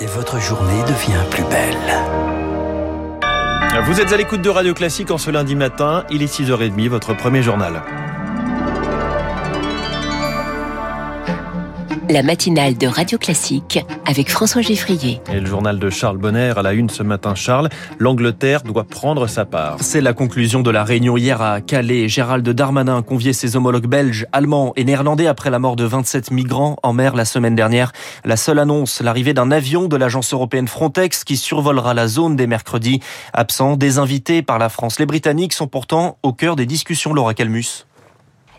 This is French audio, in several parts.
et votre journée devient plus belle. Vous êtes à l'écoute de Radio Classique en ce lundi matin, il est 6h30, votre premier journal. La matinale de Radio Classique avec François Geffrier. Et le journal de Charles Bonner à la une ce matin, Charles. L'Angleterre doit prendre sa part. C'est la conclusion de la réunion hier à Calais. Gérald Darmanin a convié ses homologues belges, allemands et néerlandais après la mort de 27 migrants en mer la semaine dernière. La seule annonce, l'arrivée d'un avion de l'agence européenne Frontex qui survolera la zone dès mercredi. Absent des invités par la France. Les Britanniques sont pourtant au cœur des discussions, Laura Calmus.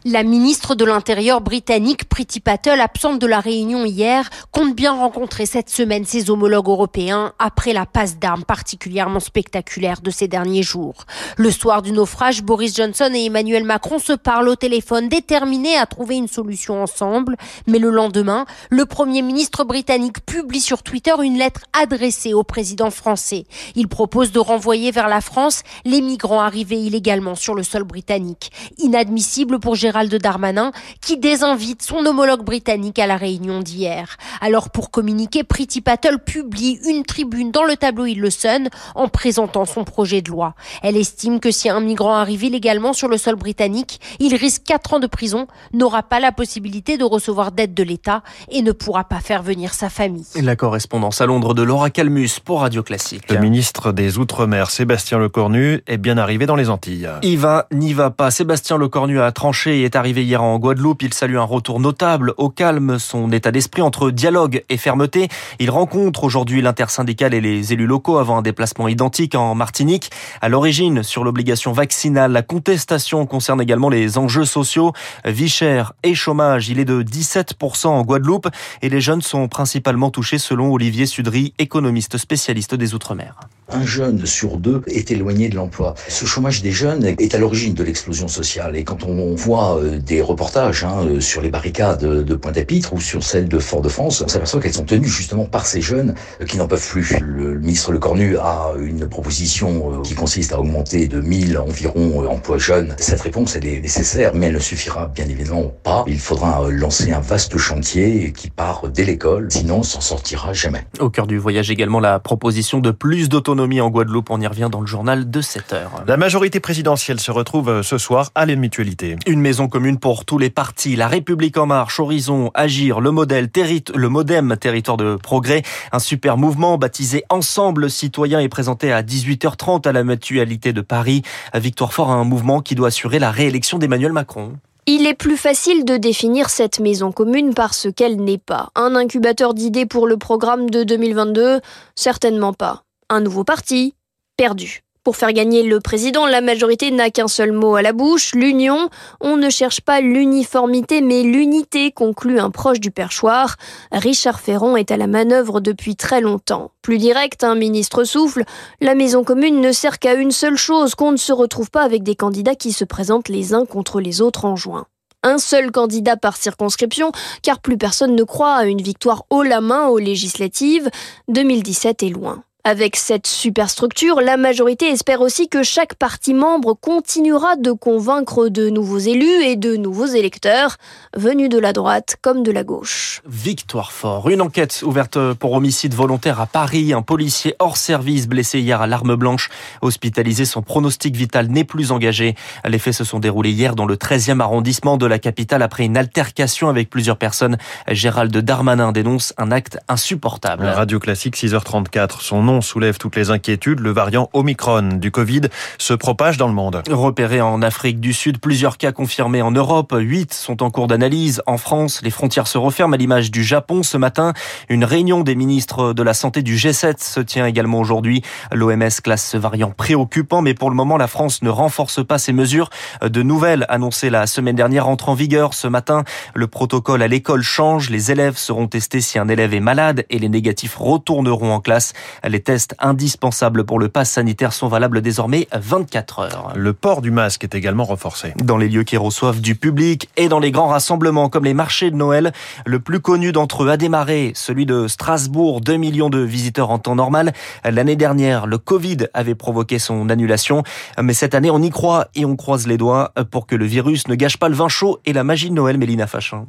La ministre de l'Intérieur britannique, Priti Patel, absente de la réunion hier, compte bien rencontrer cette semaine ses homologues européens après la passe d'armes particulièrement spectaculaire de ces derniers jours. Le soir du naufrage, Boris Johnson et Emmanuel Macron se parlent au téléphone, déterminés à trouver une solution ensemble. Mais le lendemain, le Premier ministre britannique publie sur Twitter une lettre adressée au président français. Il propose de renvoyer vers la France les migrants arrivés illégalement sur le sol britannique. Inadmissible pour Gérald Darmanin, qui désinvite son homologue britannique à la réunion d'hier. Alors pour communiquer, Priti Patel publie une tribune dans le tabloïd Le Sun en présentant son projet de loi. Elle estime que si un migrant arrive illégalement sur le sol britannique, il risque 4 ans de prison, n'aura pas la possibilité de recevoir d'aide de l'État et ne pourra pas faire venir sa famille. La correspondance à Londres de Laura Calmus pour Radio Classique. Le ministre des Outre-mer, Sébastien Lecornu, est bien arrivé dans les Antilles. Il va, n'y va pas. Sébastien Lecornu a tranché est arrivé hier en Guadeloupe. Il salue un retour notable au calme, son état d'esprit entre dialogue et fermeté. Il rencontre aujourd'hui l'intersyndicale et les élus locaux avant un déplacement identique en Martinique. À l'origine, sur l'obligation vaccinale, la contestation concerne également les enjeux sociaux, vie chère et chômage. Il est de 17% en Guadeloupe et les jeunes sont principalement touchés selon Olivier Sudry, économiste spécialiste des Outre-mer. Un jeune sur deux est éloigné de l'emploi. Ce chômage des jeunes est à l'origine de l'explosion sociale. Et quand on voit euh, des reportages hein, euh, sur les barricades de Pointe-à-Pitre ou sur celles de Fort-de-France, on s'aperçoit qu'elles sont tenues justement par ces jeunes euh, qui n'en peuvent plus. Le ministre Le Cornu a une proposition qui consiste à augmenter de 1000 environ emplois jeunes. Cette réponse, elle est nécessaire, mais elle ne suffira bien évidemment pas. Il faudra lancer un vaste chantier qui part dès l'école, sinon on s'en sortira jamais. Au cœur du voyage également la proposition de plus d'autonomie en Guadeloupe. On y revient dans le journal de 7 heures. La majorité présidentielle se retrouve ce soir à l'Mutualité. Une maison commune pour tous les partis. La République en marche, Horizon, Agir, le modèle, le Modem, territoire de progrès. Un super mouvement baptisé Ensemble citoyen est présenté à 18h30 à la mutualité de Paris. Victoire Fort a un mouvement qui doit assurer la réélection d'Emmanuel Macron. Il est plus facile de définir cette maison commune par ce qu'elle n'est pas. Un incubateur d'idées pour le programme de 2022 Certainement pas. Un nouveau parti Perdu. Pour faire gagner le président, la majorité n'a qu'un seul mot à la bouche, l'union. On ne cherche pas l'uniformité, mais l'unité, conclut un proche du perchoir. Richard Ferron est à la manœuvre depuis très longtemps. Plus direct, un ministre souffle, la maison commune ne sert qu'à une seule chose, qu'on ne se retrouve pas avec des candidats qui se présentent les uns contre les autres en juin un seul candidat par circonscription, car plus personne ne croit à une victoire haut la main aux législatives. 2017 est loin. Avec cette superstructure, la majorité espère aussi que chaque parti membre continuera de convaincre de nouveaux élus et de nouveaux électeurs, venus de la droite comme de la gauche. Victoire fort. Une enquête ouverte pour homicide volontaire à Paris. Un policier hors service blessé hier à l'arme blanche, hospitalisé, son pronostic vital n'est plus engagé. Les faits se sont déroulés hier dans le 13e arrondissement de la capitale après une altercation avec plusieurs personnes. Gérald Darmanin dénonce un acte insupportable. Radio Classique 6h34. Son soulève toutes les inquiétudes. Le variant Omicron du Covid se propage dans le monde. Repéré en Afrique du Sud, plusieurs cas confirmés en Europe. Huit sont en cours d'analyse. En France, les frontières se referment à l'image du Japon. Ce matin, une réunion des ministres de la Santé du G7 se tient également aujourd'hui. L'OMS classe ce variant préoccupant, mais pour le moment, la France ne renforce pas ses mesures. De nouvelles annoncées la semaine dernière entrent en vigueur ce matin. Le protocole à l'école change. Les élèves seront testés si un élève est malade et les négatifs retourneront en classe. Les tests indispensables pour le pass sanitaire sont valables désormais 24 heures. Le port du masque est également renforcé. Dans les lieux qui reçoivent du public et dans les grands rassemblements comme les marchés de Noël, le plus connu d'entre eux a démarré, celui de Strasbourg, 2 millions de visiteurs en temps normal. L'année dernière, le Covid avait provoqué son annulation, mais cette année on y croit et on croise les doigts pour que le virus ne gâche pas le vin chaud et la magie de Noël, Mélina Fachin.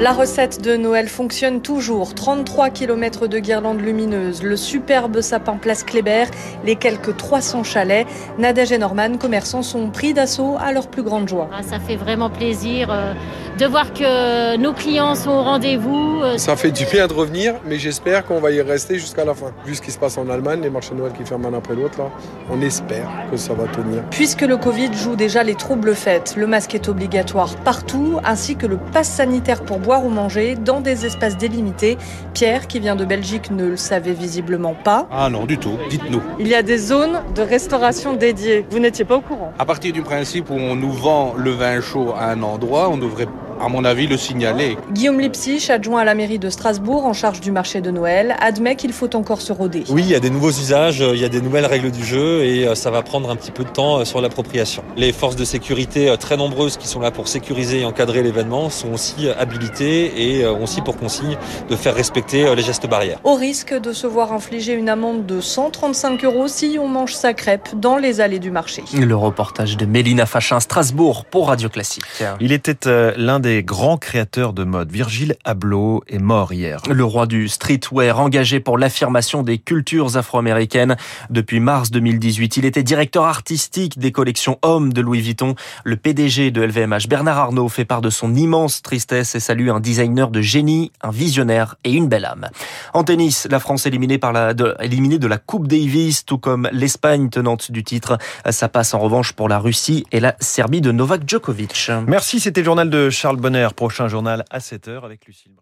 La recette de Noël fonctionne toujours. 33 km de guirlandes lumineuses, le superbe sapin place Kléber, les quelques 300 chalets. Nadège et Norman, commerçants, sont pris d'assaut à leur plus grande joie. Ah, ça fait vraiment plaisir euh, de voir que nos clients sont au rendez-vous. Euh. Ça fait du bien de revenir, mais j'espère qu'on va y rester jusqu'à la fin. Vu ce qui se passe en Allemagne, les marchés de Noël qui ferment un après l'autre, là, on espère que ça va tenir. Puisque le Covid joue déjà les troubles fêtes, le masque est obligatoire partout, ainsi que le pass sanitaire pour boire ou manger dans des espaces délimités. Pierre, qui vient de Belgique, ne le savait visiblement pas. Ah non, du tout. Dites-nous. Il y a des zones de restauration dédiées. Vous n'étiez pas au courant À partir du principe où on nous vend le vin chaud à un endroit, on devrait à mon avis, le signaler. Guillaume Lipsich, adjoint à la mairie de Strasbourg en charge du marché de Noël, admet qu'il faut encore se rôder. Oui, il y a des nouveaux usages, il y a des nouvelles règles du jeu et euh, ça va prendre un petit peu de temps euh, sur l'appropriation. Les forces de sécurité euh, très nombreuses qui sont là pour sécuriser et encadrer l'événement sont aussi habilitées et ont aussi pour consigne de faire respecter les gestes barrières. Au risque de se voir infliger une amende de 135 euros si on mange sa crêpe dans les allées du marché. Le reportage de Mélina Fachin, Strasbourg pour Radio Classique. Il était l'un des grands créateurs de mode. Virgile Abloh est mort hier. Le roi du streetwear engagé pour l'affirmation des cultures afro-américaines. Depuis mars 2018, il était directeur artistique des collections hommes de Louis Vuitton. Le PDG de LVMH, Bernard Arnault, fait part de son immense tristesse et salue un designer de génie, un visionnaire et une belle âme. En tennis, la France éliminée par la, de, éliminée de la Coupe Davis, tout comme l'Espagne tenante du titre. Ça passe en revanche pour la Russie et la Serbie de Novak Djokovic. Merci, c'était le journal de Charles Bonner, prochain journal à 7h avec Lucille